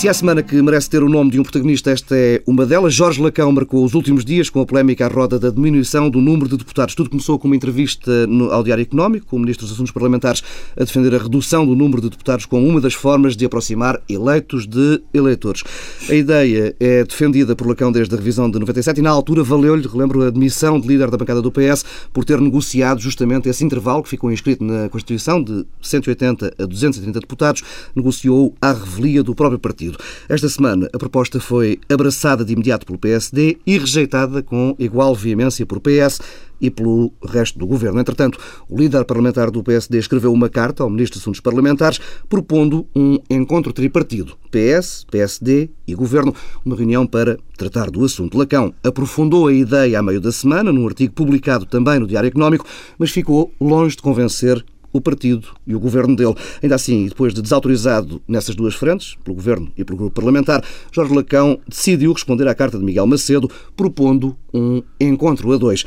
Se há semana que merece ter o nome de um protagonista, esta é uma delas. Jorge Lacão marcou os últimos dias com a polémica à roda da diminuição do número de deputados. Tudo começou com uma entrevista no, ao Diário Económico, com o Ministro dos Assuntos Parlamentares a defender a redução do número de deputados como uma das formas de aproximar eleitos de eleitores. A ideia é defendida por Lacão desde a revisão de 97 e, na altura, valeu-lhe, relembro, a admissão de líder da bancada do PS por ter negociado justamente esse intervalo que ficou inscrito na Constituição de 180 a 230 deputados, negociou à revelia do próprio partido partido. Esta semana, a proposta foi abraçada de imediato pelo PSD e rejeitada com igual veemência por PS e pelo resto do governo. Entretanto, o líder parlamentar do PSD escreveu uma carta ao Ministro dos Assuntos Parlamentares propondo um encontro tripartido, PS, PSD e governo, uma reunião para tratar do assunto. Lacão aprofundou a ideia a meio da semana, num artigo publicado também no Diário Económico, mas ficou longe de convencer o partido e o governo dele. Ainda assim, depois de desautorizado nessas duas frentes, pelo governo e pelo grupo parlamentar, Jorge Lacão decidiu responder à carta de Miguel Macedo, propondo um encontro a dois.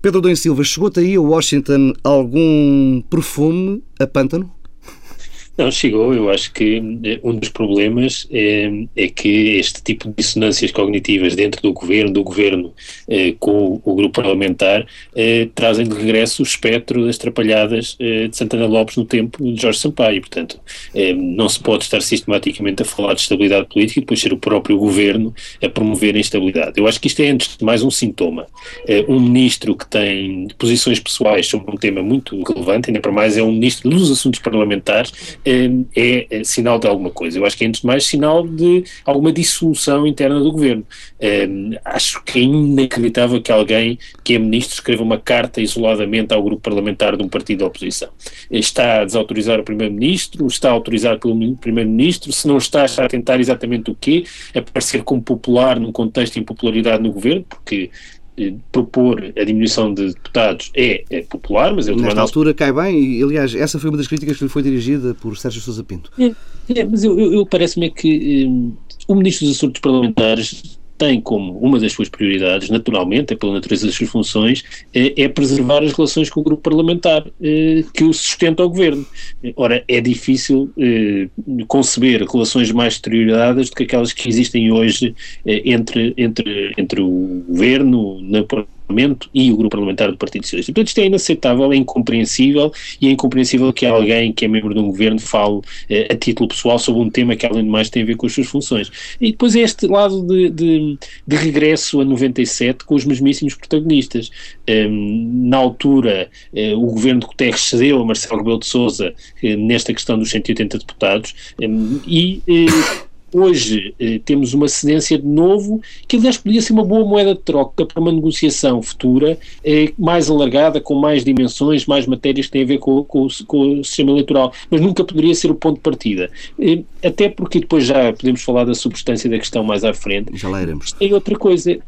Pedro Dom Silva, chegou-te aí a Washington algum perfume a pântano? Não, chegou. Eu acho que eh, um dos problemas é, é, que este tipo de dissonâncias cognitivas dentro do governo, do governo eh, com o, grupo parlamentar, trazem de regresso o espectro das trapalhadas de Santana Lopes no tempo de Jorge Sampaio. Portanto, não se pode estar sistematicamente a falar de estabilidade política e depois ser o próprio governo a promover a instabilidade. Eu acho que isto é, antes de mais, um sintoma. Um ministro que tem posições pessoais sobre um tema muito relevante, ainda para mais é um ministro dos assuntos parlamentares é, é, sinal de alguma coisa. Eu acho que é, antes de mais, sinal de alguma dissolução interna do governo. acho que é inacreditável que alguém que é ministro escreva uma carta isoladamente ao grupo parlamentar de um partido da oposição. Está a desautorizar o primeiro-ministro, está a autorizar pelo primeiro-ministro, se não está, está a tentar exatamente o quê? Aparecer como popular num contexto de impopularidade no governo, porque propor a diminuição de deputados é, é popular, mas eu Nesta altura cai bem, e aliás, essa foi uma das críticas que lhe foi dirigida por Sérgio Sousa Pinto. É, é mas eu, eu, eu parece-me que um, o Ministro dos Assuntos Parlamentares tem como uma das suas prioridades, naturalmente, é pela natureza das suas funções, é, é preservar as relações com o grupo parlamentar eh, que o sustenta ao governo. Ora, é difícil eh, conceber relações mais deterioradas do que aquelas que existem hoje eh, entre, entre, entre o governo, na Parlamento e o grupo parlamentar do Partido Socialista. Portanto, isto é inaceitável, é incompreensível e é incompreensível que alguém que é membro de um governo fale eh, a título pessoal sobre um tema que, além de mais, tem a ver com as suas funções. E depois é este lado de, de, de regresso a 97 com os mesmíssimos protagonistas. Um, ehm, na altura, uh, o governo de Guterres cedeu a Marcelo Rebelo de Sousa uh, nesta questão dos 180 deputados um, ehm, e uh, Hoje eh, temos uma cedência de novo, que aliás podia ser uma boa moeda de troca para uma negociação futura eh, mais alargada, com mais dimensões, mais matérias que têm a ver com, com, com, o sistema eleitoral, mas nunca poderia ser o ponto de partida. Eh, até porque depois já podemos falar da substância da questão mais à frente. Já lá iremos. E outra coisa,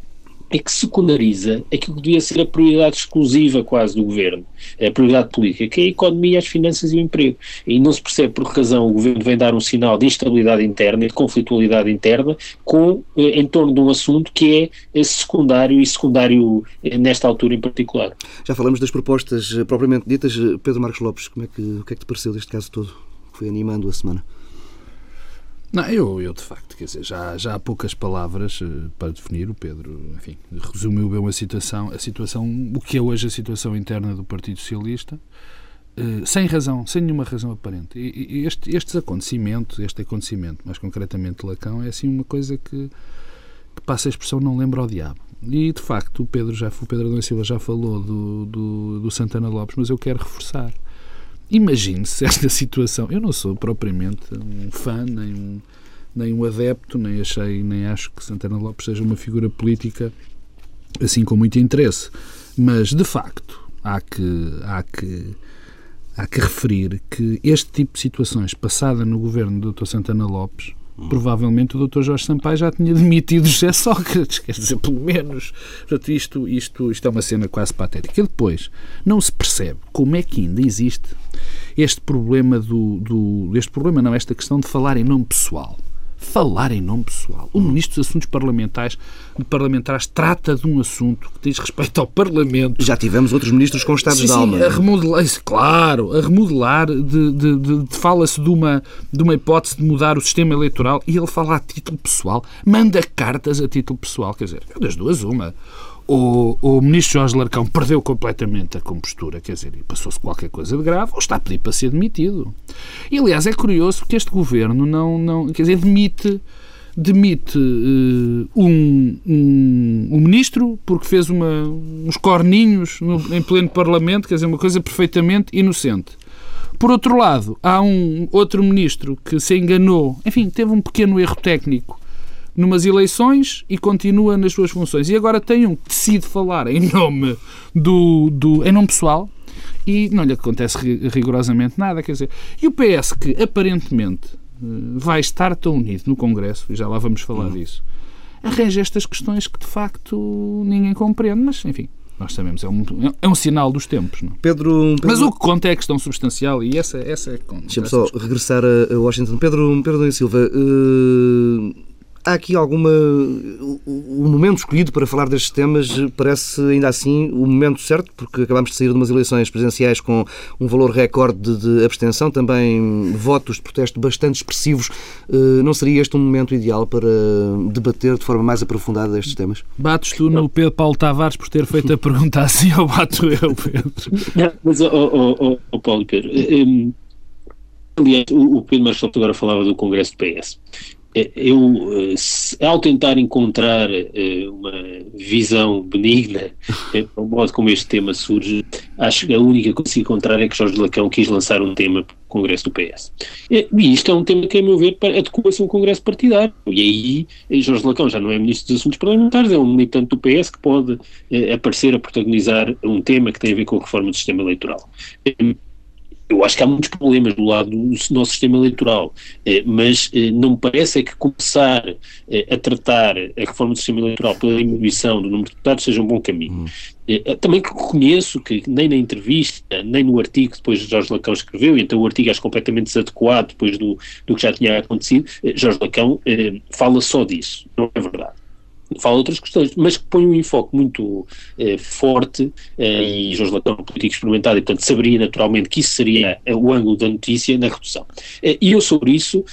é que secundariza aquilo que devia ser a prioridade exclusiva quase do governo, a prioridade política, que é a economia, as finanças e o emprego. E não se percebe por que razão o governo vem dar um sinal de instabilidade interna e de conflitualidade interna com, eh, em torno de um assunto que é secundário e secundário eh, nesta altura em particular. Já falamos das propostas eh, propriamente ditas. Pedro Marcos Lopes, como é que, o que é que te pareceu deste caso todo foi animando a semana? Não, eu, eu de facto, quer dizer, já, já há poucas palavras uh, para definir. O Pedro, enfim, resumiu bem a situação, a situação, o que é hoje a situação interna do Partido Socialista, uh, sem razão, sem nenhuma razão aparente. E, e este, estes acontecimentos, este acontecimento, mais concretamente Lacão, é assim uma coisa que, que passa a expressão não lembra ao diabo. E de facto, o Pedro já, o Pedro Silva já falou do, do, do Santana Lopes, mas eu quero reforçar Imagine-se esta situação. Eu não sou propriamente um fã, nem um, nem um adepto, nem achei, nem acho que Santana Lopes seja uma figura política assim com muito interesse. Mas, de facto, há que, há que, há que referir que este tipo de situações passada no governo do Dr. Santana Lopes provavelmente o Dr. Jorge Sampaio já tinha demitido José Sócrates, quer dizer, pelo menos. Portanto, isto, isto, isto é uma cena quase patética. E depois, não se percebe como é que ainda existe este problema do, do este problema não, esta questão de falar em nome pessoal falar em nome pessoal. O Ministro dos Assuntos Parlamentares, parlamentares trata de um assunto que diz respeito ao Parlamento. Já tivemos outros ministros com estados sim, de alma. Sim, a remodelar, claro, a remodelar, de, de, de, de fala-se de uma, de uma hipótese de mudar o sistema eleitoral e ele fala a título pessoal, manda cartas a título pessoal. Quer dizer, é das duas, uma o, o ministro Jorge Larcão perdeu completamente a compostura, quer dizer, passou-se qualquer coisa de grave, ou está a pedir para ser demitido. E, aliás, é curioso que este governo não, não quer dizer, demite demite uh, um, um, um, ministro porque fez uma, uns corninhos no, em pleno Parlamento, quer dizer, uma coisa perfeitamente inocente. Por outro lado, há um outro ministro que se enganou, enfim, teve um pequeno erro técnico numas eleições e continua nas suas funções. E agora tem um que decide falar em nome do, do em nome pessoal e não lhe acontece rigorosamente nada, quer dizer. E o PS que aparentemente eh, vai estar tão unido no Congresso, e já lá vamos falar uhum. disso, arranja estas questões que de facto ninguém compreende, mas enfim, nós sabemos, é um, é um sinal dos tempos. Não? Pedro, Pedro, Mas o que conta é a questão substancial e essa, essa é Deixa-me só regressar a Washington. Pedro, Pedro Silva, uh, há aqui alguma. O momento escolhido para falar destes temas parece ainda assim o momento certo, porque acabamos de sair de umas eleições presidenciais com um valor recorde de abstenção, também votos de protesto bastante expressivos. Eh, não seria este um momento ideal para debater de forma mais aprofundada estes temas? Bates tu no Pedro Paulo Tavares por ter feito a pergunta assim ou bato eu, Pedro? Não, mas, oh, oh, oh, Paulo e Pedro. Um, aliás, o Pedro Marcelo agora falava do Congresso do PS. É, eu, eh, ao tentar encontrar eh, uma visão benigna para o modo como este tema surge, acho que a única que consigo encontrar é que Jorge Lacão quis lançar um tema para o Congresso do PS. E isto é um tema que, a meu ver, adequa-se a um Congresso partidário. E aí, eh, Jorge Lacão já não é Ministro dos Assuntos Parlamentares, é um militante do PS que pode aparecer a protagonizar um tema que tem a ver com a reforma do sistema eleitoral eu acho que há muitos problemas do lado do nosso sistema eleitoral, eh, mas eh, não me parece é que começar eh, a tratar a reforma do sistema eleitoral pela diminuição do número de deputados seja um bom caminho. Hum. Também reconheço que nem na entrevista, nem no artigo que depois Jorge Lacão escreveu, e então o artigo acho completamente desadequado depois do, do que já tinha acontecido, Jorge Lacão fala só disso, não é verdade fala outras questões, mas que põe um enfoque muito eh, forte, eh, e Jorge Latão é um político experimentado, e portanto saberia naturalmente que isso seria eh, o ângulo da notícia na redução. Eh, e eu sobre isso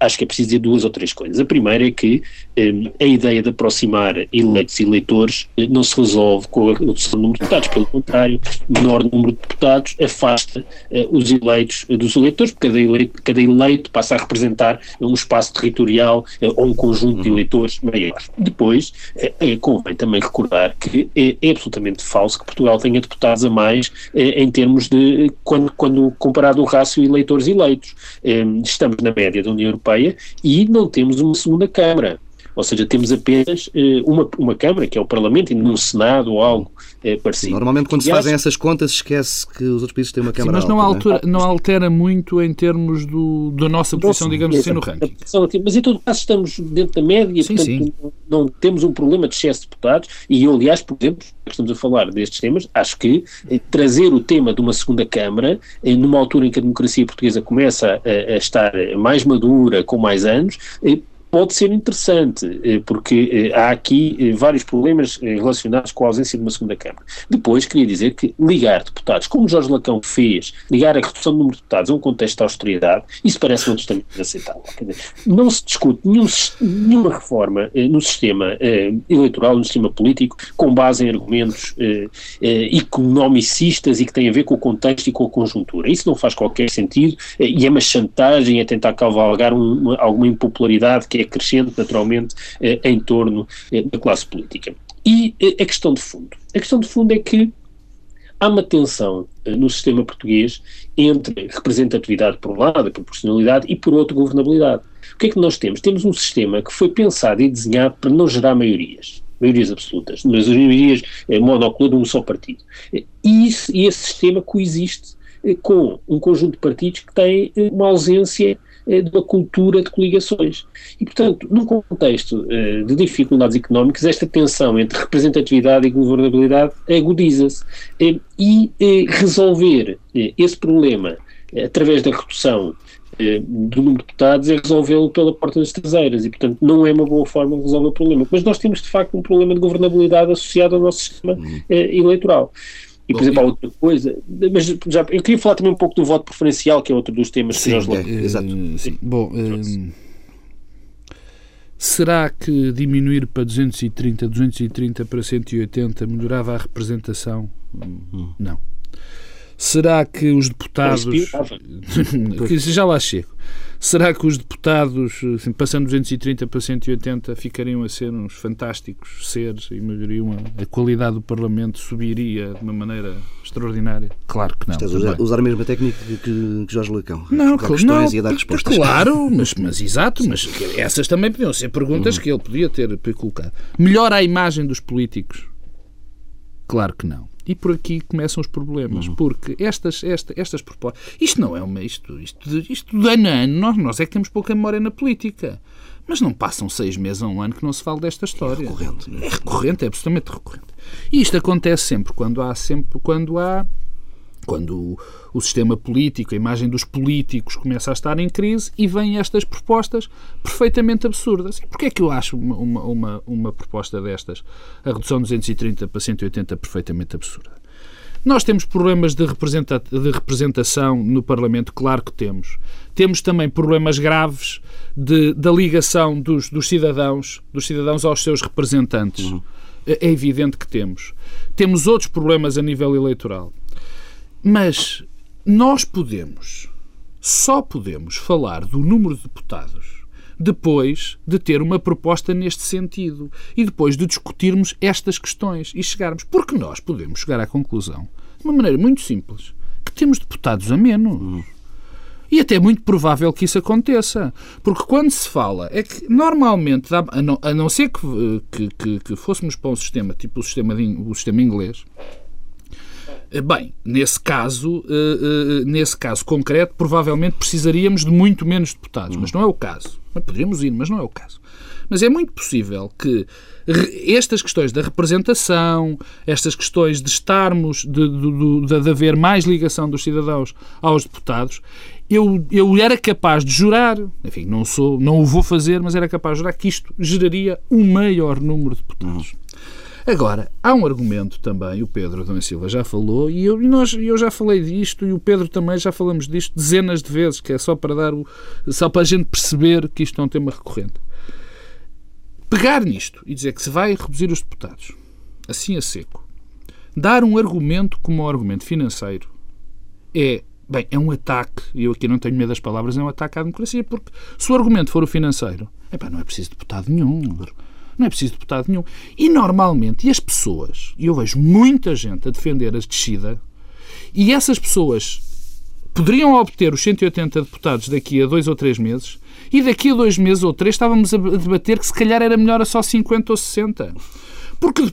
acho que é preciso dizer duas ou três coisas. A primeira é que um, a ideia de aproximar eleitos e eleitores eh, não se resolve com a redução do número de deputados, pelo contrário, menor número de deputados afasta uh, os eleitos uh, dos eleitores, porque cada eleito, cada eleito passa a representar um espaço territorial ou um conjunto de uhum. eleitores maior. Depois, convém também recordar que é, é, absolutamente falso que Portugal tenha deputados a mais em termos de, quando, quando comparado o rácio eleitores eleitos. Um, estamos na média da União Europeia e não temos uma segunda Câmara. Ou seja, temos apenas uh, uma, uma Câmara, que é o Parlamento, e num Senado ou algo uh, parecido. Normalmente, quando e se fazem essas contas, esquece que os outros países têm uma Câmara Sim, mas não, alta, altura, não, altera muito em termos do, da nossa posição, digamos assim, no ranking. Mas em todo caso estamos dentro da média, sim, portanto sim. Não, não, temos um problema de excesso de deputados e eu, aliás, por exemplo, estamos a falar destes temas, acho que eh, trazer o tema de uma segunda Câmara, eh, numa altura em que a democracia portuguesa começa a, a estar mais madura, com mais anos, eh, pode ser interessante, eh, porque eh, há aqui eh, vários problemas relacionados com a ausência de uma segunda Câmara. Depois, queria dizer que ligar deputados, como Jorge Lacão fez, ligar a redução do número de deputados a um contexto de austeridade, isso parece-me absolutamente inaceitável. não se discute nenhum, nenhuma reforma no sistema eleitoral, no sistema político, com base em argumentos economicistas e que têm a ver com o contexto e com a conjuntura. Isso não faz qualquer sentido e é uma chantagem, é tentar cavalgar uma, alguma impopularidade que é crescente, naturalmente, eh, em torno eh, da classe política. E eh, a questão de fundo. A questão de fundo é que há uma tensão no sistema português entre representatividade por um lado, proporcionalidade, e por outro, governabilidade. O que é que nós temos? Temos um sistema que foi pensado e desenhado para não gerar maiorias maiorias absolutas, mas as maiorias é, monoclor de um só partido. E, isso, e esse sistema coexiste com um conjunto de partidos que tem uma ausência eh, de uma cultura de coligações. E, portanto, num contexto eh, de dificuldades económicas, esta tensão entre representatividade e governabilidade agudiza-se. Eh, e resolver esse problema através da redução do número de deputados é resolvê-lo pela porta das traseiras e, portanto, não é uma boa forma de resolver o problema. Mas nós temos, de facto, um problema de governabilidade associado ao nosso sistema uhum. eleitoral. E, por Bom, exemplo, há outra coisa, mas já, eu queria falar também um pouco do voto preferencial, que é outro dos temas sim, que nós é, Exato. Sim. Bom, será que diminuir para 230, 230 para 180 melhorava a representação? Hum. Não. Será que os deputados. que já lá chego. Será que os deputados, assim, passando 230 para 180, ficariam a ser uns fantásticos seres e melhoriam a, a qualidade do Parlamento, subiria de uma maneira extraordinária? Claro que não. Estás a usar, usar a mesma técnica que, que Jorge Lacão. Não, claro, não, e a dar respostas. Claro, mas, mas exato, mas essas também podiam ser perguntas uhum. que ele podia ter colocado. Melhora a imagem dos políticos? Claro que não. E por aqui começam os problemas, uhum. porque estas, esta, estas propostas. Isto não é uma. Isto, isto, isto de ano a ano, nós, nós é que temos pouca memória na política. Mas não passam seis meses a um ano que não se fale desta história. É recorrente. É, é recorrente, é absolutamente recorrente. E isto acontece sempre quando há sempre quando há quando o, o, sistema político, a imagem dos políticos começa a estar em crise e vêm estas propostas perfeitamente absurdas. E porquê é que eu acho uma, uma, uma, uma proposta destas, a redução de 230 para 180, perfeitamente absurda? Nós temos problemas de, representa de representação no Parlamento, claro que temos. Temos também problemas graves de, da ligação dos, dos, cidadãos, dos cidadãos aos seus representantes. Uhum. É evidente que temos. Temos outros problemas a nível eleitoral. Mas nós podemos, só podemos falar do número de deputados depois de ter uma proposta neste sentido e depois de discutirmos estas questões e chegarmos. Porque nós podemos chegar à conclusão, de uma maneira muito simples, que temos deputados a menos. E até é muito provável que isso aconteça. Porque quando se fala, é que normalmente, a não, a não ser que, que, que, que, fôssemos para um sistema tipo o sistema, de, o sistema inglês, eh, bem, nesse caso, eh, eh, nesse caso concreto, provavelmente precisaríamos de muito menos deputados, mas não é o caso. Poderíamos ir, mas não é o caso. Mas é muito possível que estas questões da representação, estas questões de estarmos, de, de, de, de haver mais ligação dos cidadãos aos deputados, eu, eu era capaz de jurar, enfim, não sou, não o vou fazer, mas era capaz de jurar que isto geraria um maior número de deputados. Agora, há um argumento também, o Pedro Dom Silva já falou, e eu, e nós, eu já falei disto, e o Pedro também já falamos disto dezenas de vezes, que é só para dar o, só para a gente perceber que isto é um tema recorrente. Pegar nisto e dizer que se vai reduzir os deputados, assim a seco, dar um argumento como um argumento financeiro, é Bem, é um ataque, e eu aqui não tenho medo das palavras, é um ataque à democracia, porque se o argumento for o financeiro, epá, não é preciso deputado nenhum. Não é preciso deputado nenhum. E normalmente, e as pessoas, e eu vejo muita gente a defender a descida, e essas pessoas poderiam obter os 180 deputados daqui a dois ou três meses, e daqui a dois meses ou três estávamos a debater que se calhar era melhor a só 50 ou 60. Porque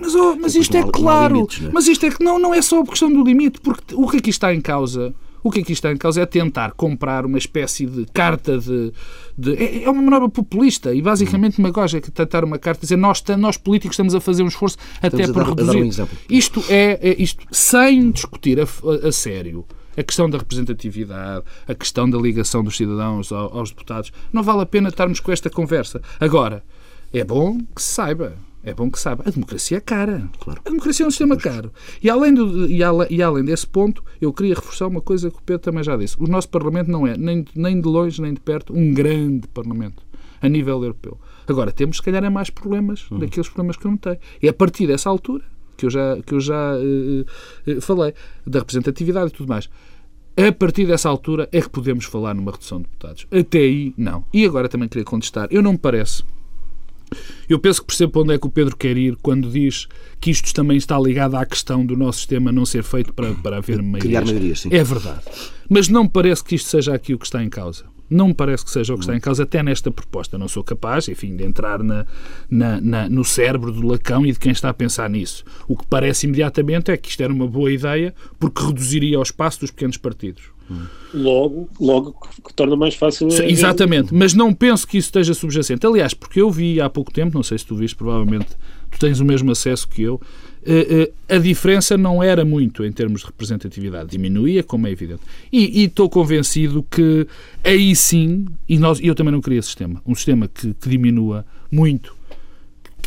mas, oh, mas isto é claro. É? Mas isto é que não, não é só a questão do limite, porque o que aqui está em causa o que aqui está em causa é tentar comprar uma espécie de carta de. de é, é uma manobra populista e basicamente demagógica. Tentar uma carta dizer nós, nós políticos estamos a fazer um esforço até para reduzir. Um isto é, é, isto sem discutir a, a, a sério a questão da representatividade, a questão da ligação dos cidadãos aos, aos deputados. Não vale a pena estarmos com esta conversa. Agora, é bom que se saiba é bom que saiba. A democracia é cara. Claro. A democracia é um sistema caro. E além, do, e, além, e além desse ponto, eu queria reforçar uma coisa que o Pedro também já disse. O nosso Parlamento não é, nem, nem de longe, nem de perto, um grande Parlamento a nível europeu. Agora, temos, se calhar, é mais problemas uhum. daqueles problemas que eu notei. E a partir dessa altura, que eu já, que eu já uh, uh, falei, da representatividade e tudo mais, a partir dessa altura é que podemos falar numa redução de deputados. Até aí, não. E agora também queria contestar. Eu não me parece eu penso que percebo para onde é que o Pedro quer ir quando diz que isto também está ligado à questão do nosso sistema não ser feito para, para haver maiorias. Criar maiorias, sim. É verdade. Mas não parece que isto seja aqui o que está em causa. Não me parece que seja o que está em causa, até nesta proposta. Não sou capaz, enfim, de entrar na, na, na, no cérebro do Lacão e de quem está a pensar nisso. O que parece imediatamente é que isto era uma boa ideia porque reduziria o espaço dos pequenos partidos. Logo, logo que torna mais fácil. A... Exatamente, mas não penso que isso esteja subjacente. Aliás, porque eu vi há pouco tempo, não sei se tu viste, provavelmente tu tens o mesmo acesso que eu, a diferença não era muito em termos de representatividade, diminuía, como é evidente. E, e estou convencido que aí sim, e nós, eu também não queria sistema, um sistema que, que diminua muito.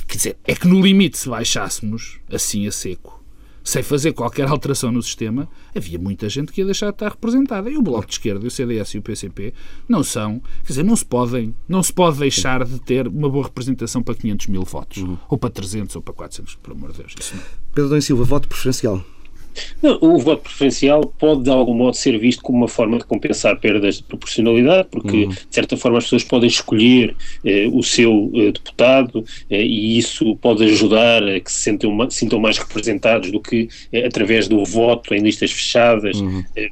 Quer dizer, é que no limite, se baixássemos assim a seco, sem fazer qualquer alteração no sistema, havia muita gente que ia deixar de estar representada. E o Bloco de Esquerda, o CDS e o PCP não são, quer dizer, não se podem, não se pode deixar de ter uma boa representação para 500 mil votos, uhum. ou para 300 ou para 400, por amor de Deus. Isso não. Pedro D. Silva, voto preferencial. Não, o voto preferencial pode, de algum modo, ser visto como uma forma de compensar perdas de proporcionalidade, porque, uhum. de certa forma, as pessoas podem escolher eh, o seu eh, deputado eh, e isso pode ajudar a que se sintam, sintam mais representados do que eh, através do voto em listas fechadas uhum. Eh,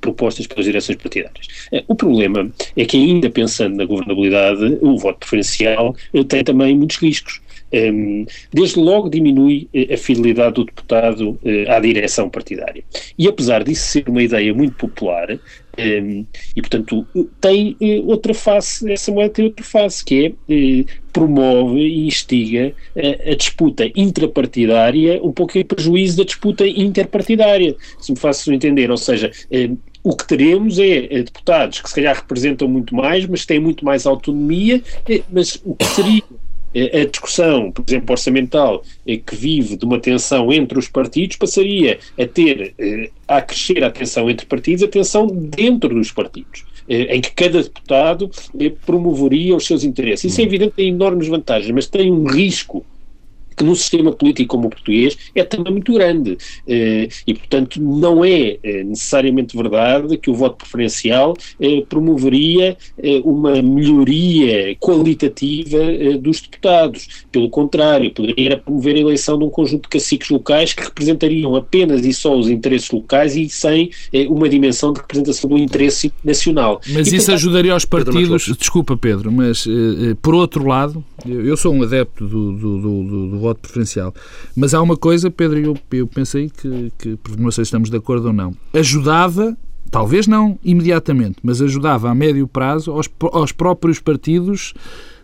propostas pelas direções partidárias. Eh, o problema é que, ainda pensando na governabilidade, o voto preferencial tem também muitos riscos. Um, desde logo diminui eh, a fidelidade do deputado uh, à direção partidária. E apesar disso ser uma ideia muito popular, um, e portanto tem uh, outra face, essa moeda tem outra face, que é uh, promove e instiga a disputa intrapartidária um pouco em prejuízo da disputa interpartidária, se me faço entender, ou seja, o que teremos é deputados que se calhar representam muito mais, mas têm muito mais autonomia, mas o que seria a discussão, por exemplo, orçamental, eh, que vive de uma tensão entre os partidos, passaria a ter, eh, a crescer a tensão entre partidos, a tensão dentro dos partidos eh, em que cada deputado promoveria os seus interesses. Isso é evidente, tem enormes vantagens, mas tem um risco que num sistema político como o português é também muito grande. Eh, e, portanto, não é eh, necessariamente verdade que o voto preferencial eh, promoveria uma melhoria qualitativa dos deputados. Pelo contrário, poderia promover a eleição de um conjunto de caciques locais que representariam apenas e só os interesses locais e sem uma dimensão de representação do interesse nacional. Mas e, isso portanto, ajudaria aos partidos. Pedro desculpa, Pedro, mas por outro lado, eu sou um adepto do, do, do, do voto preferencial. Mas há uma coisa, Pedro, eu, eu pensei que, que, não sei se estamos de acordo ou não, ajudava, talvez não imediatamente, mas ajudava a médio prazo aos, aos próprios partidos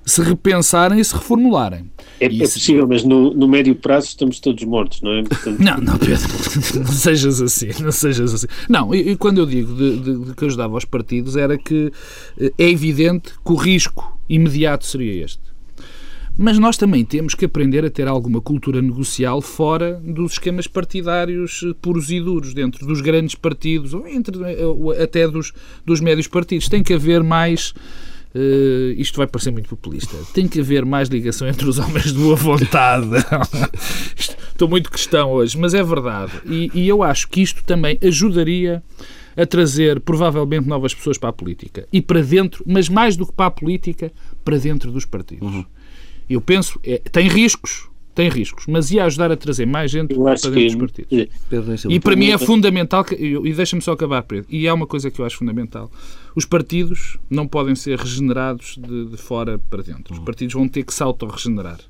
se repensarem e se reformularem. É, é possível, mas no, no, médio prazo estamos todos mortos, não é? Portanto... Não, não, Pedro, não sejas assim, não sejas assim. Não, e, e quando eu digo de, de, de, que ajudava aos partidos era que eh, é evidente que o risco imediato seria este. Mas nós também temos que aprender a ter alguma cultura negocial fora dos esquemas partidários eh, puros e duros, dentro dos grandes partidos, ou entre, eh, até dos, dos médios partidos. Tem que haver mais. Uh, isto vai parecer muito populista. Tem que haver mais ligação entre os homens de boa vontade. Estou muito questão hoje, mas é verdade. E, e, eu acho que isto também ajudaria a trazer, provavelmente, novas pessoas para a política. E para dentro, mas mais do que para a política, para dentro dos partidos. Uhum. Eu penso, é, tem riscos, tem riscos, mas ia ajudar a trazer mais gente para dentro que... dos partidos. E para mim é fundamental, que, e deixa-me só acabar, Pedro, e é uma coisa que eu acho fundamental. Os partidos não podem ser regenerados de, de fora para dentro. Os partidos vão ter que se auto-regenerar.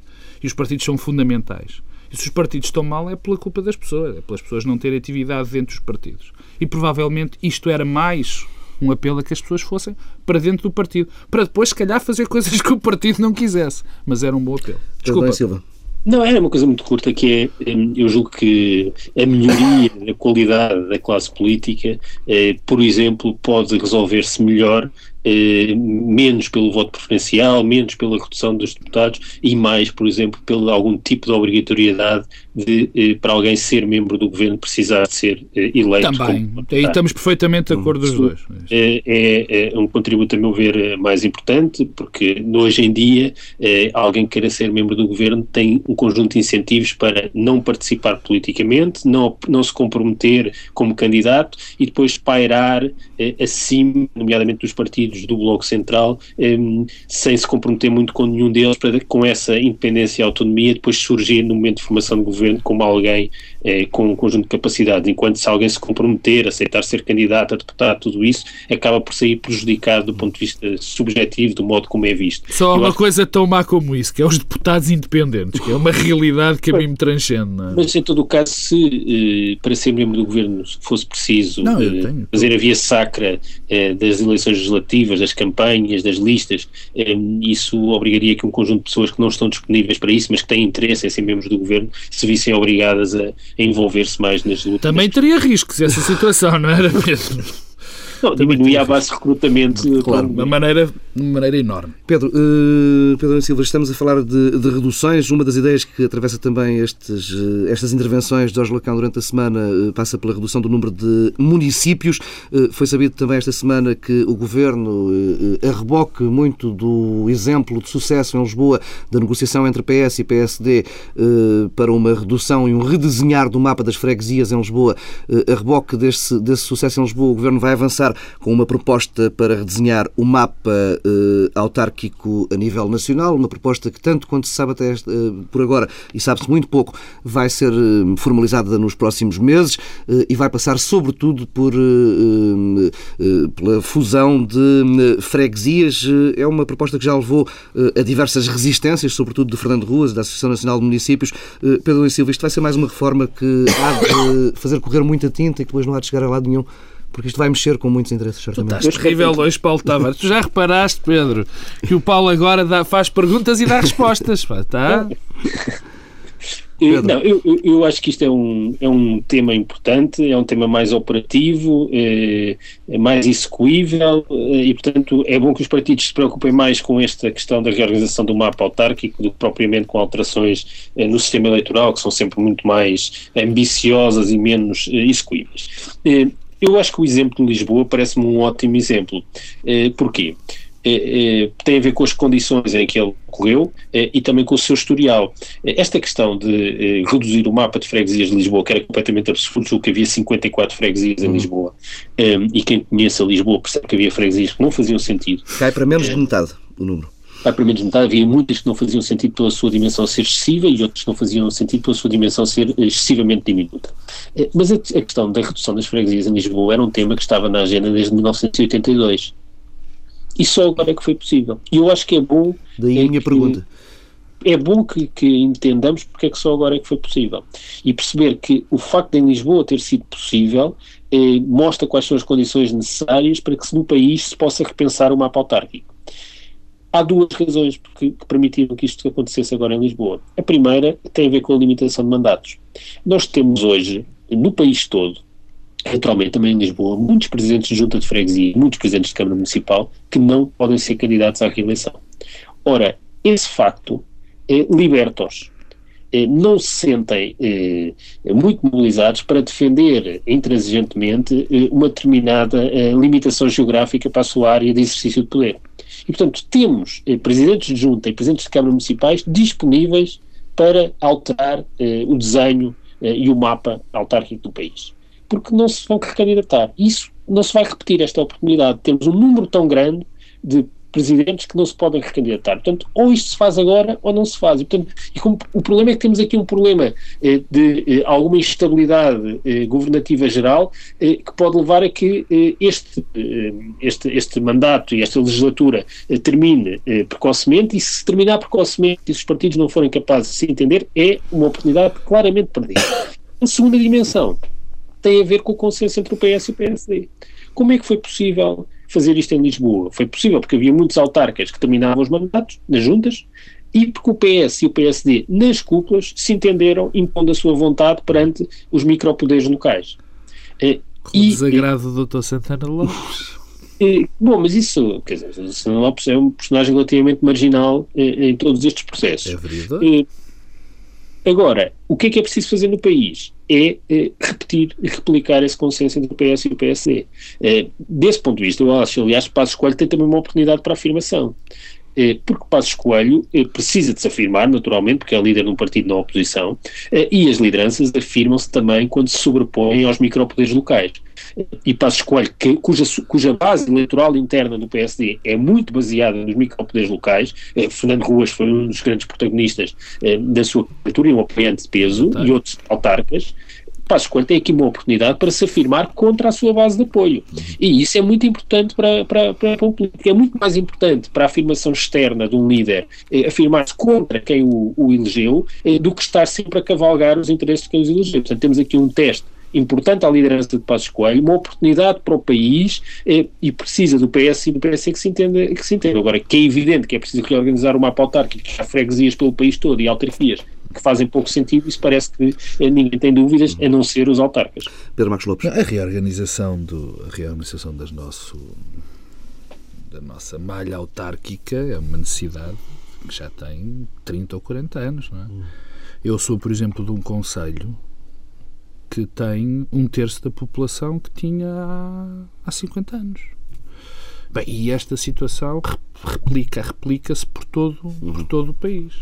E os partidos são fundamentais. E se os partidos estão mal é pela culpa das pessoas, é pelas pessoas não terem atividade dentro dos partidos. E provavelmente isto era mais um apelo a que as pessoas fossem para dentro do partido, para depois, se calhar, fazer coisas que o partido não quisesse. Mas era um bom apelo. Desculpa. Silva. Não, era uma coisa muito curta que é, hum, eu julgo que a melhoria da qualidade da classe política, eh, por exemplo, pode resolver-se melhor eh, menos pelo voto preferencial, menos pela redução dos deputados e mais, por exemplo, pelo algum tipo de obrigatoriedade de, eh, para alguém ser membro do governo precisar de ser eh, eleito. Também, aí estamos perfeitamente de acordo dos dois. É, é, é, um contributo, a meu ver, eh, mais importante, porque hoje em dia eh, alguém que queira ser membro do governo tem um conjunto de incentivos para não participar politicamente, não, não se comprometer como candidato e depois pairar eh, acima, nomeadamente dos partidos partidos do Bloco Central, um, sem se comprometer muito com nenhum deles, para com essa independência e autonomia depois surgir no momento de formação de governo como alguém eh, com um conjunto de capacidades, enquanto se alguém se comprometer, aceitar ser candidato a deputado, tudo isso, acaba por sair prejudicado do ponto de vista subjetivo, do modo como é visto. Só há uma acho... coisa tão má como isso, que é os deputados independentes, que é uma realidade que a mim me transcende. É? Mas em todo o caso, se eh, para ser membro do governo fosse preciso não, eh, fazer a via sacra eh, das eleições legislativas, das campanhas, das listas, isso obrigaria que um conjunto de pessoas que não estão disponíveis para isso, mas que têm interesse em ser membros do governo, se vissem obrigadas a envolver-se mais nas lutas. Também teria riscos essa situação, não era, Pedro? Não, diminuía a base de recrutamento. Claro, de uma maneira, uma maneira enorme. Pedro, uh, Pedro Silva, estamos a falar de, de, reduções. Uma das ideias que atravessa também estes, uh, estas intervenções de Jorge Lacão durante a semana uh, passa pela redução do número de municípios. foi sabido também esta semana que o Governo, a reboque muito do exemplo de sucesso em Lisboa da negociação entre PS e PSD para uma redução e um redesenhar do mapa das freguesias em Lisboa, a reboque desse, desse sucesso em Lisboa, o Governo vai avançar com uma proposta para redesenhar o mapa uh, autárquico a nível nacional, uma proposta que, tanto quanto se sabe até este, uh, por agora, e sabe-se muito pouco, vai ser uh, formalizada nos próximos meses e vai passar, sobretudo, por, pela fusão de freguesias. É uma proposta que já levou a diversas resistências, sobretudo de Fernando Ruas, da Associação Nacional de Municípios. Pedro Luís Silva, isto vai ser mais uma reforma que há de fazer correr muita tinta e que depois não há de chegar a lado nenhum porque isto vai mexer com muitos interesses, certamente. Tu estás terrível hoje, Paulo Tavares. Tu já reparaste, Pedro, que o Paulo agora dá, faz perguntas e dá respostas, pá, tá? Não, eu, eu acho que isto é um, é um tema importante, é um tema mais operativo, é, é mais execuível é, e, portanto, é bom que os partidos se preocupem mais com esta questão da reorganização do mapa autárquico do que propriamente com alterações é, no sistema eleitoral, que são sempre muito mais ambiciosas e menos é, execuíveis. Eu acho que o exemplo de Lisboa parece-me um ótimo exemplo. Eh, porquê? Eh, eh, tem a ver com as condições em que ele ocorreu e também com o seu historial. esta questão de reduzir o mapa de freguesias de Lisboa, que era completamente absurdo, julgo que havia 54 freguesias em uhum. Lisboa, e quem conhece a Lisboa percebe que havia freguesias que não faziam sentido. Cai para menos de metade o número vai para menos metade, havia muitas que não faziam sentido pela sua dimensão ser excessiva e outras que não faziam sentido pela sua dimensão ser excessivamente diminuta. Eh, mas a, a questão da redução das freguesias em Lisboa era um tema que estava na agenda desde 1982. E só agora é que foi possível. E eu acho que é bom. Daí é a minha que, pergunta. É bom que, que, entendamos porque é que só agora é que foi possível. E perceber que o facto de em Lisboa ter sido possível eh, mostra quais são as condições necessárias para que no país se possa repensar o mapa autárquico. Há duas razões que, que permitiram que isto acontecesse agora em Lisboa. A primeira tem a ver com a limitação de mandatos. Nós temos hoje, no país todo, naturalmente também em Lisboa, muitos presidentes de junta de freguesia, muitos presidentes de Câmara Municipal, que não podem ser candidatos à reeleição. Ora, esse facto eh, liberta-os. Eh, não se sentem eh, muito mobilizados para defender intransigentemente eh, uma determinada limitação geográfica para a sua área de exercício de poder. E, portanto, temos presidentes de junta e presidentes de Câmara Municipais disponíveis para alterar o desenho e o mapa autárquico do país. Porque não se vão recandidatar. Isso não se vai repetir esta oportunidade. Temos um número tão grande de presidentes que não se podem recandidatar. Portanto, ou isto se faz agora ou não se faz. E, portanto, e como, o problema é que temos aqui um problema eh, de eh, alguma instabilidade eh, governativa geral eh, que pode levar a que eh, este, eh, este, este mandato e esta legislatura termine precocemente e se terminar precocemente e se os partidos não forem capazes de se entender, é uma oportunidade claramente perdida. A segunda dimensão tem a ver com o consenso entre o PS e o PSD. Como é que foi possível fazer isto em Lisboa. Foi possível porque havia muitos autarcas que terminavam os mandatos nas juntas e porque o PS e o PSD, nas cúpulas, se entenderam impondo a sua vontade perante os micropoderes locais. Eh, Com e, o desagrado do Dr. Santana Lopes. E, bom, mas isso, quer dizer, Santana Lopes é um personagem relativamente marginal em, eh, em todos estes processos. É verdade. Agora, o que é que é preciso fazer no país? É, é repetir e replicar esse consenso entre o PS e o PSD. É, desse ponto de vista, eu acho, aliás, que Passos Coelho tem também uma oportunidade para afirmação. Eh, porque Passos Coelho eh, precisa de se afirmar, naturalmente, porque é líder de um partido na oposição, eh, e as lideranças afirmam-se também quando se sobrepõem aos micropoderes locais. E Passos Coelho, que, cuja, cuja base eleitoral interna do PSD é muito baseada nos micropoderes locais, Fernando Ruas foi um dos grandes protagonistas da sua candidatura e um apoiante de peso, e outros autarcas, Passos Coelho tem aqui uma oportunidade para se afirmar contra a sua base de apoio. E isso é muito importante para, para, para, o político. É muito mais importante para a afirmação externa de um líder eh, afirmar-se contra quem o, o elegeu eh, do que estar sempre a cavalgar os interesses de quem os elegeu. Portanto, temos aqui um teste importante à liderança de Passos Coelho, uma oportunidade para o país eh, e precisa do PS e do PS que se entenda. Que se entenda. Agora, que é evidente que é preciso reorganizar uma autárquica que há freguesias pelo país todo e autarquias que fazem pouco sentido, isso parece que eh, ninguém tem dúvidas, a não ser os autarcas. Pedro Marcos Lopes. A reorganização, do, a reorganização das nosso, da nossa malha autárquica é uma necessidade que já tem 30 ou 40 anos. Não é? Eu sou, por exemplo, de um conselho que tem um terço da população que tinha há, há 50 anos. Bem, e esta situação replica, replica-se por todo, por todo o país.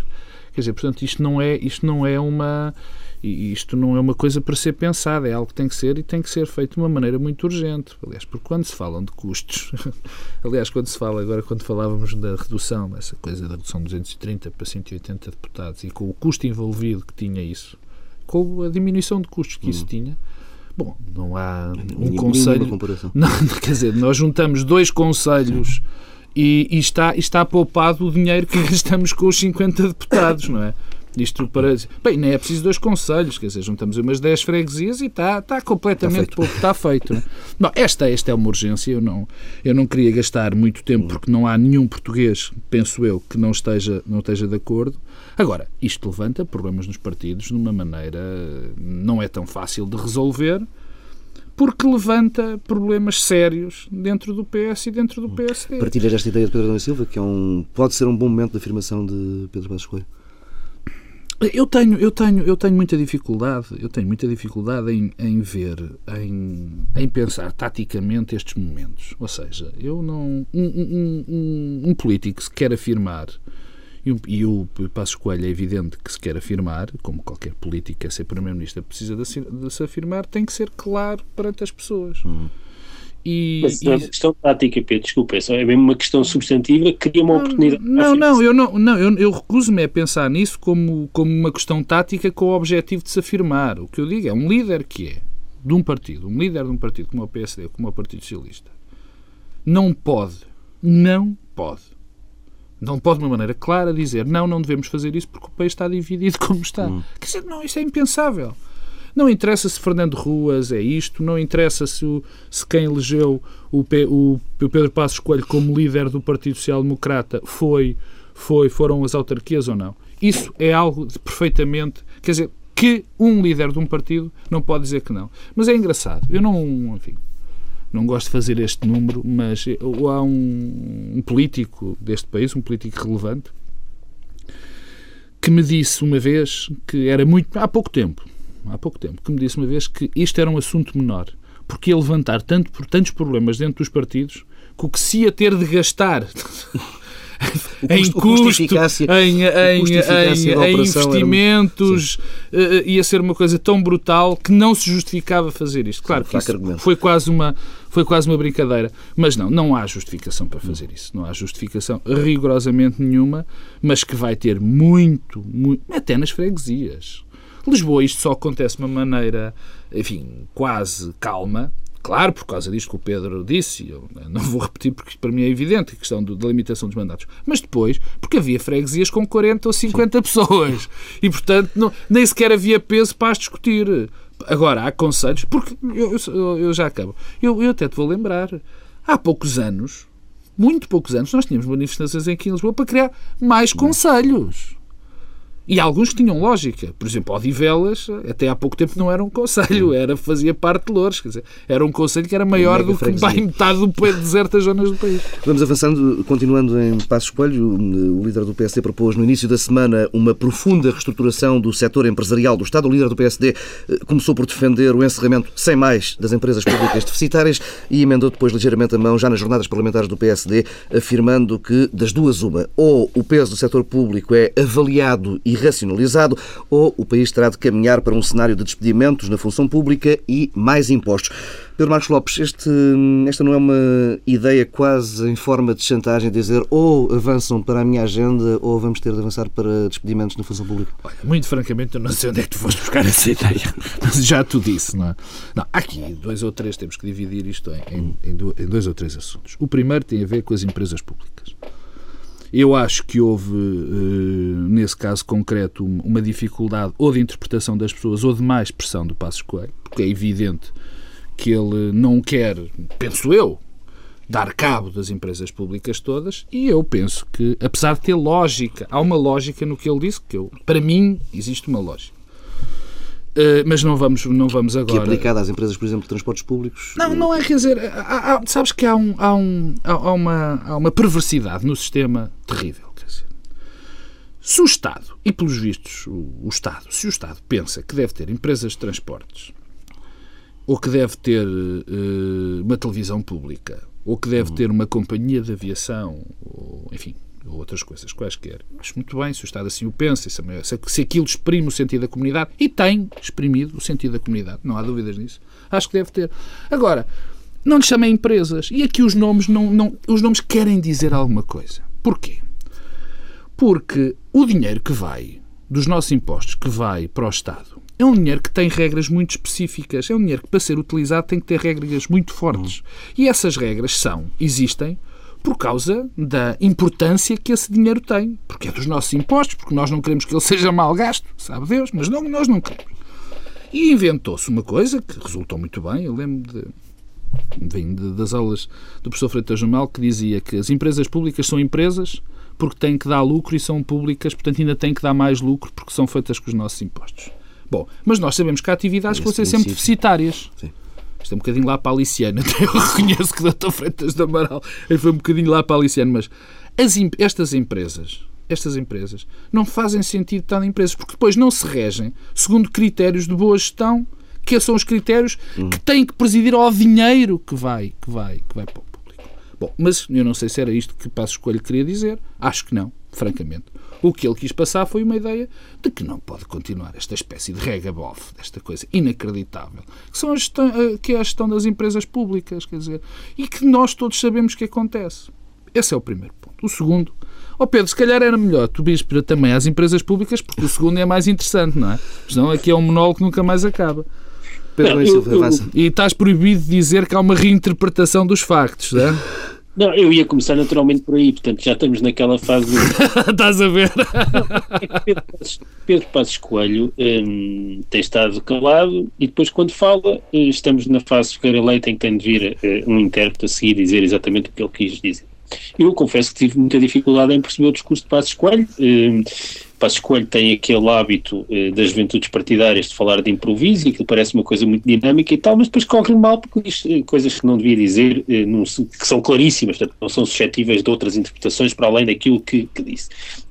Quer dizer, portanto, isto não é, isto não é uma isto não é uma coisa para ser pensada, é algo que tem que ser e tem que ser feito de uma maneira muito urgente. Aliás, porque quando se falam de custos, aliás, quando se fala, agora quando falávamos da redução, essa coisa da redução de 230 para 180 deputados e com o custo envolvido que tinha isso, com a diminuição de custos que isso hum. tinha, bom, não há um conselho. Não, quer dizer, nós juntamos dois conselhos e, e, está, está poupado o dinheiro que gastamos com os 50 deputados, não é? Isto para. Bem, nem é preciso dois conselhos, quer dizer, juntamos umas 10 freguesias e está, está completamente está feito. Está feito é? Bom, esta, esta é uma urgência. Eu não, eu não queria gastar muito tempo porque não há nenhum português, penso eu, que não esteja, não esteja de acordo. Agora, isto levanta problemas nos partidos de uma maneira. não é tão fácil de resolver porque levanta problemas sérios dentro do PS e dentro do PSD. Partilhas esta ideia de Pedro Adão Silva, que é um, pode ser um bom momento de afirmação de Pedro Passos Coelho? Eu tenho, eu tenho, eu tenho muita dificuldade, eu tenho muita dificuldade em, em ver, em, em pensar taticamente estes momentos. Ou seja, eu não, um, um, um, um político se quer afirmar e, e o Passos Coelho é evidente que se quer afirmar, como qualquer político que quer ser Primeiro-Ministro precisa de se, de se, afirmar, tem que ser claro perante as pessoas. Hum. E, Mas é uma questão tática, Pedro, desculpa, é, só, é mesmo uma questão substantiva que cria uma não, oportunidade. Não, não, eu não, não eu, eu recuso-me a pensar nisso como, como uma questão tática com o objetivo de se afirmar. O que eu digo é um líder que é de um partido, um líder de um partido como o PSD, como o Partido Socialista, não pode, não pode não pode, de uma maneira clara, dizer não, não devemos fazer isso porque o país está dividido como está. Hum. Quer dizer, não, isso é impensável. Não interessa se Fernando Ruas é isto, não interessa se, o, se quem elegeu o, o, o Pedro Passos Coelho como líder do Partido Social Democrata foi, foi, foram as autarquias ou não. Isso é algo perfeitamente. Quer dizer, que um líder de um partido não pode dizer que não. Mas é engraçado. Eu não. Enfim, não gosto de fazer este número, mas há um, um político deste país, um político relevante, que me disse uma vez que era muito. há pouco tempo, há pouco tempo, que me disse uma vez que isto era um assunto menor, porque ia levantar tanto, por tantos problemas dentro dos partidos que o que se ia ter de gastar em custo, em, em, em, em investimentos, uh, ia ser uma coisa tão brutal que não se justificava fazer isto. Claro que isso foi quase uma foi quase uma brincadeira, mas não, não há justificação para fazer isso, não há justificação rigorosamente nenhuma, mas que vai ter muito, muito até nas freguesias. Lisboa isto só acontece de uma maneira, enfim, quase calma, Claro, por causa disto que o Pedro disse, eu não vou repetir porque para mim é evidente a questão da limitação dos mandatos, mas depois, porque havia freguesias com 40 ou 50 Sim. pessoas e, portanto, não, nem sequer havia peso para as discutir. Agora, há conselhos, porque eu, eu, eu já acabo. Eu, eu até te vou lembrar, há poucos anos, muito poucos anos, nós tínhamos manifestações aqui em Lisboa para criar mais conselhos. E alguns que tinham lógica. Por exemplo, Odivelas, até há pouco tempo não era um conselho, era, fazia parte de Louros. Quer dizer, era um conselho que era maior do que bem metade do deserto das zonas do país. Vamos avançando, continuando em Passos Coelho. O líder do PSD propôs no início da semana uma profunda reestruturação do setor empresarial do Estado. O líder do PSD eh, começou por defender o encerramento sem mais das empresas públicas deficitárias e emendou depois ligeiramente a mão já nas jornadas parlamentares do PSD, afirmando que das duas uma, ou o peso do setor público é avaliado e racionalizado, ou o país terá de caminhar para um cenário de despedimentos na função pública e mais impostos. Pedro Marcos Lopes, este, esta não é uma ideia quase em forma de chantagem, dizer ou avançam para a minha agenda ou vamos ter de avançar para despedimentos na função pública? Olha, muito francamente, eu não sei onde é que tu foste buscar essa ideia, mas já tu disse, não é? Não, aqui dois ou três, temos que dividir isto em, em, em dois ou três assuntos. O primeiro tem a ver com as empresas públicas. Eu acho que houve, eh, nesse caso concreto, uma dificuldade ou de interpretação das pessoas ou de mais pressão do Passos Coelho, porque é evidente que ele não quer, penso eu, dar cabo das empresas públicas todas e eu penso que, apesar de ter lógica, há uma lógica no que ele disse, que eu, para mim existe uma lógica. Uh, mas não vamos, não vamos agora. Que é aplicada às empresas, por exemplo, de transportes públicos? Não, não é, quer dizer, há, há, sabes que há, um, há, um, há, uma, há uma perversidade no sistema terrível. Quer dizer, se o Estado, e pelos vistos o, o Estado, se o Estado pensa que deve ter empresas de transportes, ou que deve ter uh, uma televisão pública, ou que deve ter uma companhia de aviação, ou, enfim, ou outras coisas quaisquer. Acho muito bem se o Estado assim o pensa, se aquilo exprime o sentido da comunidade, e tem exprimido o sentido da comunidade, não há dúvidas nisso. Acho que deve ter. Agora, não lhe chamem empresas. E aqui os nomes, não, não, os nomes querem dizer alguma coisa. Porquê? Porque o dinheiro que vai, dos nossos impostos, que vai para o Estado, é um dinheiro que tem regras muito específicas. É um dinheiro que, para ser utilizado, tem que ter regras muito fortes. E essas regras são, existem, por causa da importância que esse dinheiro tem. Porque é dos nossos impostos, porque nós não queremos que ele seja mal gasto, sabe Deus, mas não, nós não queremos. E inventou-se uma coisa que resultou muito bem. Eu lembro de, vem das aulas do professor Freitas Jamal que dizia que as empresas públicas são empresas porque têm que dar lucro e são públicas, portanto ainda têm que dar mais lucro porque são feitas com os nossos impostos. Bom, mas nós sabemos que há atividades que vão ser sempre deficitárias. Sim. Isto é um bocadinho lá para a Aliciana. Até eu reconheço que o Dr. Freitas do Amaral foi um bocadinho lá para a Aliciana, mas as, estas empresas, estas empresas não fazem sentido estar em empresas, porque depois não se regem segundo critérios de boa gestão, que são os critérios que têm que presidir ao dinheiro que vai, que vai, que vai para o público. Bom, mas eu não sei se era isto que Passo Escolho queria dizer. Acho que não, francamente. O que ele quis passar foi uma ideia de que não pode continuar esta espécie de regabof, desta coisa inacreditável, que, são a gestão, eh, que é a gestão das empresas públicas, quer dizer, e que nós todos sabemos que acontece. Esse é o primeiro ponto. O segundo, ó oh Pedro, se calhar era melhor tu vires também às empresas públicas, porque o segundo é mais interessante, não é? Senão aqui é um monólogo que nunca mais acaba. Pedro não, eu, eu, e estás proibido de dizer que há uma reinterpretação dos factos, não é? Não, eu ia começar naturalmente por aí, portanto já estamos naquela fase. De... Estás a ver? É Pedro, Passos, Pedro Passos Coelho um, tem estado calado e depois, quando fala, eh, estamos na fase de ficar eleito em que tem de vir uh, um intérprete a seguir dizer exatamente o que ele quis dizer. Eu confesso que tive muita dificuldade em perceber o discurso de Passos Coelho. Um, Passos Coelho tem aquele hábito eh, das juventudes partidárias de falar de improviso e aquilo parece uma coisa muito dinâmica e tal, mas depois corre mal porque diz eh, coisas que não devia dizer, eh, que são claríssimas, portanto, não são suscetíveis de outras interpretações para além daquilo que, que disse.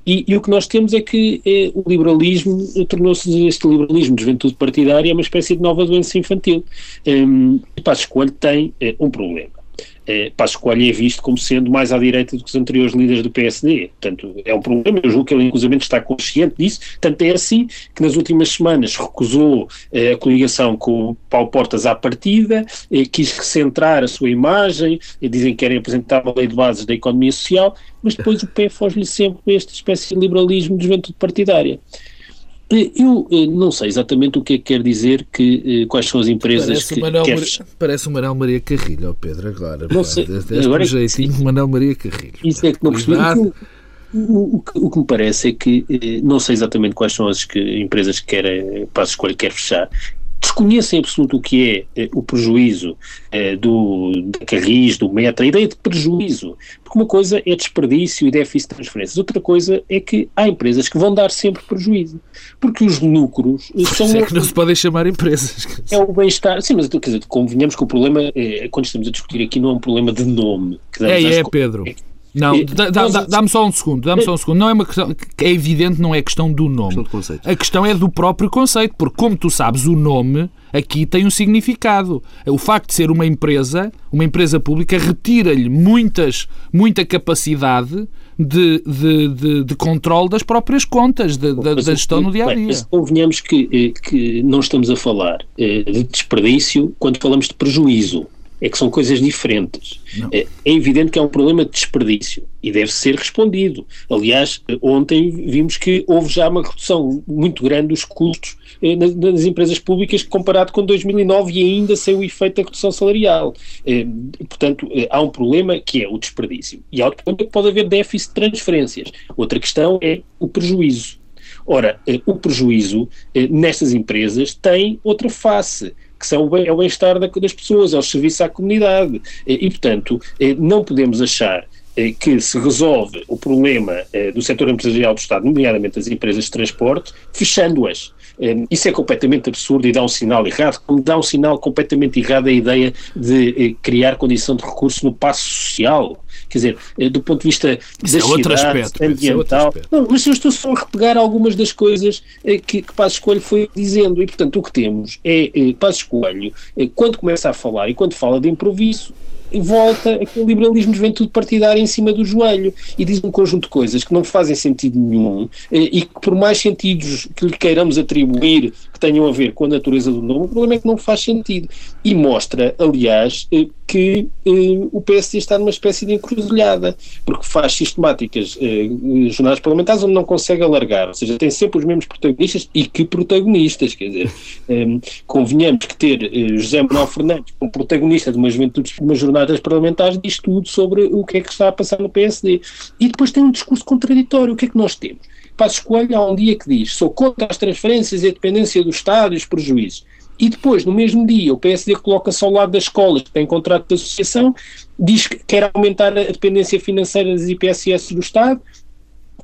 E, e, o que nós temos é que eh, o liberalismo tornou-se, este liberalismo de juventude partidária, uma espécie de nova doença infantil. Um, Passos Coelho tem um problema eh, Passos Coelho é visto como sendo mais à direita do que os anteriores líderes do PSD. Portanto, é um problema, eu julgo que ele inclusive está consciente disso, tanto é assim que nas últimas semanas recusou eh, a coligação com o Paulo Portas à partida, eh, quis recentrar a sua imagem, eh, dizem que querem apresentar uma lei de bases da economia social, mas depois o pé foge-lhe sempre esta espécie de liberalismo de juventude partidária. Eu eh, não sei exatamente o que é que quer dizer que eh, quais são as empresas parece que Manuel quer... Maria, Parece o Manuel Maria Carrilho, oh Pedro, agora. Não sei. agora, um jeitinho Manuel Maria Carrilho. Isso é que não percebi. O, o, o, que me parece é que eh, não sei exatamente quais são as que, empresas que quer, para a escolha quer fechar. Desconheço em absoluto o que é o prejuízo do, da Carris, do Meta, a ideia de prejuízo. Porque uma coisa é desperdício e déficit de transferências, outra coisa é que há empresas que vão dar sempre prejuízo. Porque os lucros são. É que não se podem chamar empresas. É o bem-estar. Sim, mas quer dizer, convenhamos que o problema, é, quando estamos a discutir aqui, não é um problema de nome. é, é, Pedro. É, não, dá-me só um segundo, dá-me só um segundo. Não é uma questão, é evidente, não é questão do nome. Questão a questão é do próprio conceito, porque como tu sabes, o nome aqui tem um significado. O facto de ser uma empresa, uma empresa pública, retira-lhe muitas, muita capacidade de, de, de, de controle das próprias contas, de, da, da gestão no dia a dia. Mas convenhamos que, eh, que não estamos a falar eh, de desperdício quando falamos de prejuízo é que são coisas diferentes. É, é, evidente que é um problema de desperdício e deve ser respondido. Aliás, ontem vimos que houve já uma redução muito grande dos custos eh, nas, empresas públicas comparado com 2009 e ainda sem o efeito da redução salarial. Eh, portanto, eh, há um problema que é o desperdício e há outro problema que pode haver déficit de transferências. Outra questão é o prejuízo. Ora, o prejuízo nestas empresas tem outra face que são é o bem-estar das pessoas, é o serviço à comunidade. E, portanto, eh, não podemos achar eh, que se resolve o problema eh, do setor empresarial do Estado, nomeadamente as empresas de transporte, fechando-as. Isso é completamente absurdo e dá um sinal errado, como dá um sinal completamente errado a ideia de criar condição de recurso no passo social. Quer dizer, do ponto de vista Isso da é outro aspecto, ambiental. É aspecto. Não, mas eu estou só a repegar algumas das coisas que, que Passos Coelho foi dizendo. E, portanto, o que temos é, é Passos Coelho, quando começa a falar e quando fala de improviso, volta aquele liberalismo de juventude partidária em cima do joelho e diz um conjunto de coisas que não fazem sentido nenhum eh, e que por mais sentidos que lhe queiramos atribuir que tenham a ver com a natureza do nome, o problema é que não faz sentido. E mostra, aliás, eh, que eh, o PSD está numa espécie de encruzilhada, porque faz sistemáticas eh, jornadas parlamentares onde não consegue alargar, ou seja, tem sempre os mesmos protagonistas e que protagonistas, quer dizer, eh, convenhamos que ter eh, José Manuel Fernandes como protagonista de uma juventude, de uma jornadas parlamentares diz tudo sobre o que é que está a passar no PSD. E depois tem um discurso contraditório, o que é que nós temos? Passos Coelho há um dia que diz, sou contra as transferências e a dependência do Estado e os prejuízos. E depois, no mesmo dia, o PSD coloca-se ao lado das escolas que têm contrato de associação, diz que quer aumentar a dependência financeira das IPSS do Estado,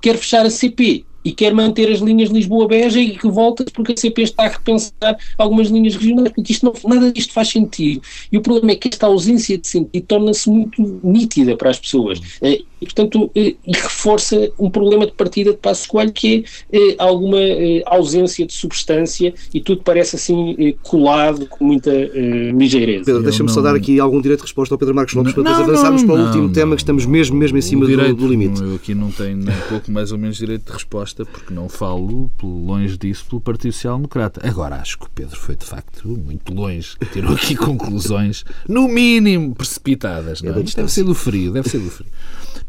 quer fechar a CP e quer manter as linhas Lisboa-Beja e que volta porque a CP está a repensar algumas linhas regionais. Porque isto não, nada disto faz sentido. E o problema é que esta ausência de sentido torna-se muito nítida para as pessoas. Eh, e, portanto, eh, e reforça um problema de partida de Passo Coelho que é eh, alguma ausência de substância e tudo parece assim colado com muita ligeireza. Pedro, deixa-me não... só dar aqui algum direito de resposta ao Pedro Marcos Lopes para depois avançarmos não, para o último tema que estamos mesmo, mesmo em cima direito, do, do, limite. Eu aqui não tenho nem pouco mais ou menos direito de resposta porque não falo longe disso pelo Partido Social Democrata. Agora acho que o Pedro foi de facto muito longe, tirou aqui conclusões, no mínimo precipitadas. Não é? Deve ser do frio, deve ser do frio.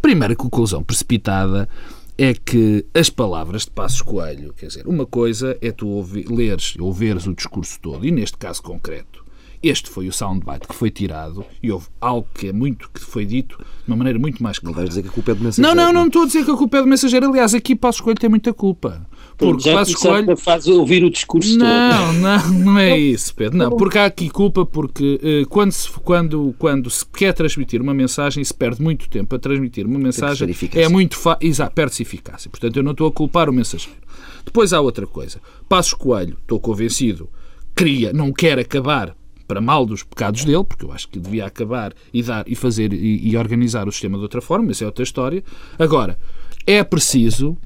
Primeira conclusão precipitada é que as palavras de Passos Coelho, quer dizer, uma coisa é tu ouvir, leres ou veres o discurso todo, e neste caso concreto, este foi o soundbite que foi tirado e houve algo que é muito que foi dito de uma maneira muito mais clara. Não vais dizer que a culpa é do mensageiro. Não, não, não, não estou a dizer que a culpa é do mensageiro. Aliás, aqui Passos Coelho tem muita culpa. Porque Já Passos Coelho faz ouvir o discurso não, todo. Não, não é isso, Pedro. Não, porque há aqui culpa porque uh, quando, se, quando, quando se quer transmitir uma mensagem se perde muito tempo a transmitir uma mensagem é muito fácil, perde-se eficácia. Portanto, eu não estou a culpar o mensageiro. Depois há outra coisa. Passos Coelho, estou convencido, queria, não quer acabar para mal dos pecados dele, porque eu acho que devia acabar e dar e fazer e, e organizar o sistema de outra forma, mas é outra história. Agora, é preciso.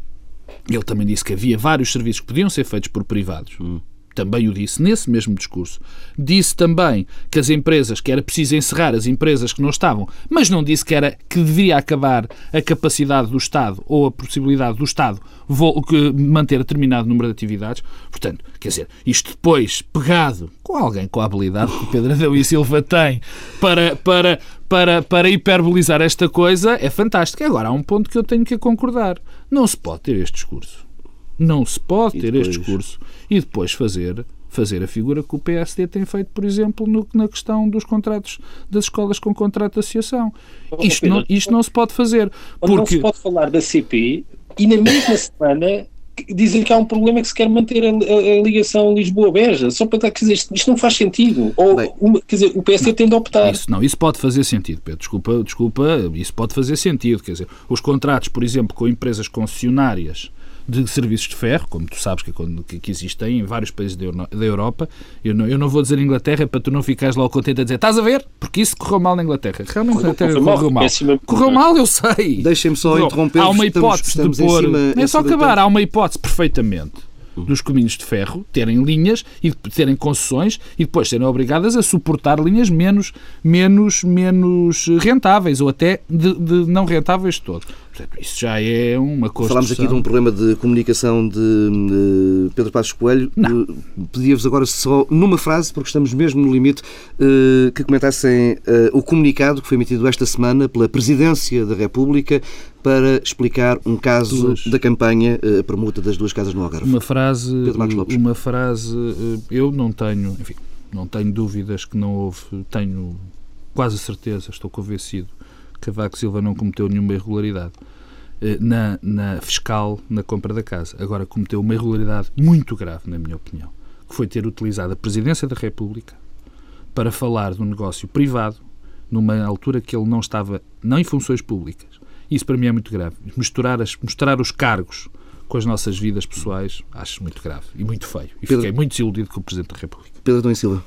Ele também disse que havia vários serviços que podiam ser feitos por privados. Hum também o disse nesse mesmo discurso. Disse também que as empresas, que era preciso encerrar as empresas que não estavam, mas não disse que era que devia acabar a capacidade do Estado ou a possibilidade do Estado manter determinado número de atividades. Portanto, quer dizer, isto depois pegado com alguém com a habilidade que Pedro Adão e Silva tem para, para, para, para hiperbolizar esta coisa é fantástico. Agora, há um ponto que eu tenho que concordar. Não se pode ter este discurso não se pode ter depois... este discurso e depois fazer fazer a figura que o PSD tem feito, por exemplo, no, na questão dos contratos das escolas com contrato de associação. Isto não, isto não se pode fazer. Porque... Não se pode falar da CP e na mesma semana dizem que há um problema que se quer manter a, a, a ligação Lisboa-Beja, só para quer dizer, isto, isto, não faz sentido. Ou, uma, quer dizer, o PSD tem de optar. Isso, não, isso pode fazer sentido, Pedro. Desculpa, desculpa, isso pode fazer sentido. Quer dizer, os contratos, por exemplo, com empresas concessionárias de serviços de ferro, como tu sabes que, que, que existem em vários países da, Europa. Eu não, eu não vou dizer Inglaterra para tu não ficares logo contente a dizer estás a ver? Porque isso correu mal na Inglaterra. Realmente Inglaterra correu, correu mal. Correu mal, eu sei. Deixem-me só interromper. Há uma hipótese estamos, estamos de pôr. É só acabar. Há uma hipótese perfeitamente dos caminhos de ferro terem linhas e terem concessões e depois serem obrigadas a suportar linhas menos, menos, menos rentáveis ou até de, de não rentáveis todo. Portanto, isso já é uma coisa. Falámos aqui de um problema de comunicação de, Pedro Passos Coelho. Eh, pedia-vos agora só numa frase, porque estamos mesmo no limite, eh, que comentassem eh, o comunicado que foi emitido esta semana pela Presidência da República para explicar um caso duas. da campanha, a permuta das duas casas no Algarve. Uma frase, uma frase, eu não tenho, enfim, não tenho dúvidas que não houve, tenho quase certeza, estou convencido Cavaco Silva não cometeu nenhuma irregularidade eh, na, na fiscal na compra da casa. Agora cometeu uma irregularidade muito grave, na minha opinião, que foi ter utilizado a Presidência da República para falar de um negócio privado numa altura que ele não estava não em funções públicas. Isso para mim é muito grave. Misturar, as, misturar os cargos com as nossas vidas pessoais acho muito grave e muito feio. E Pedro, fiquei muito desiludido com o Presidente da República. Pedro Dom Silva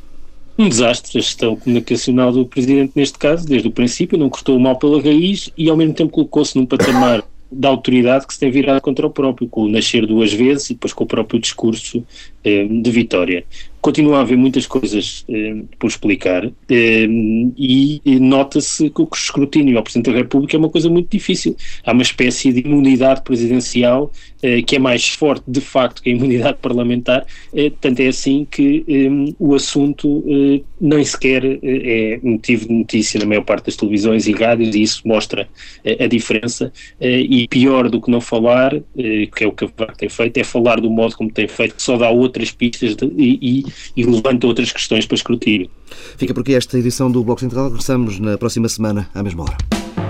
um desastre a gestão comunicacional do Presidente neste caso, desde o princípio, não cortou o mal pela raiz e ao mesmo tempo colocou-se num patamar da autoridade que se tem virado contra o próprio, com o nascer duas vezes e depois com o próprio discurso eh, de vitória. Continua a haver muitas coisas eh, por explicar eh, e, nota-se que o escrutínio ao Presidente da República é uma coisa muito difícil. Há uma espécie de imunidade presidencial eh, que é mais forte, de facto, que a imunidade parlamentar, eh, tanto é assim que eh, o assunto nem sequer é motivo de notícia na maior parte das televisões e rádios e isso mostra a diferença e pior do que não falar, que é o que a tem feito, é falar do modo como tem feito, que só dá outras pistas de, e e levanta outras questões para escrutínio. Fica por aqui esta edição do Bloco Central. Regressamos na próxima semana, à mesma hora.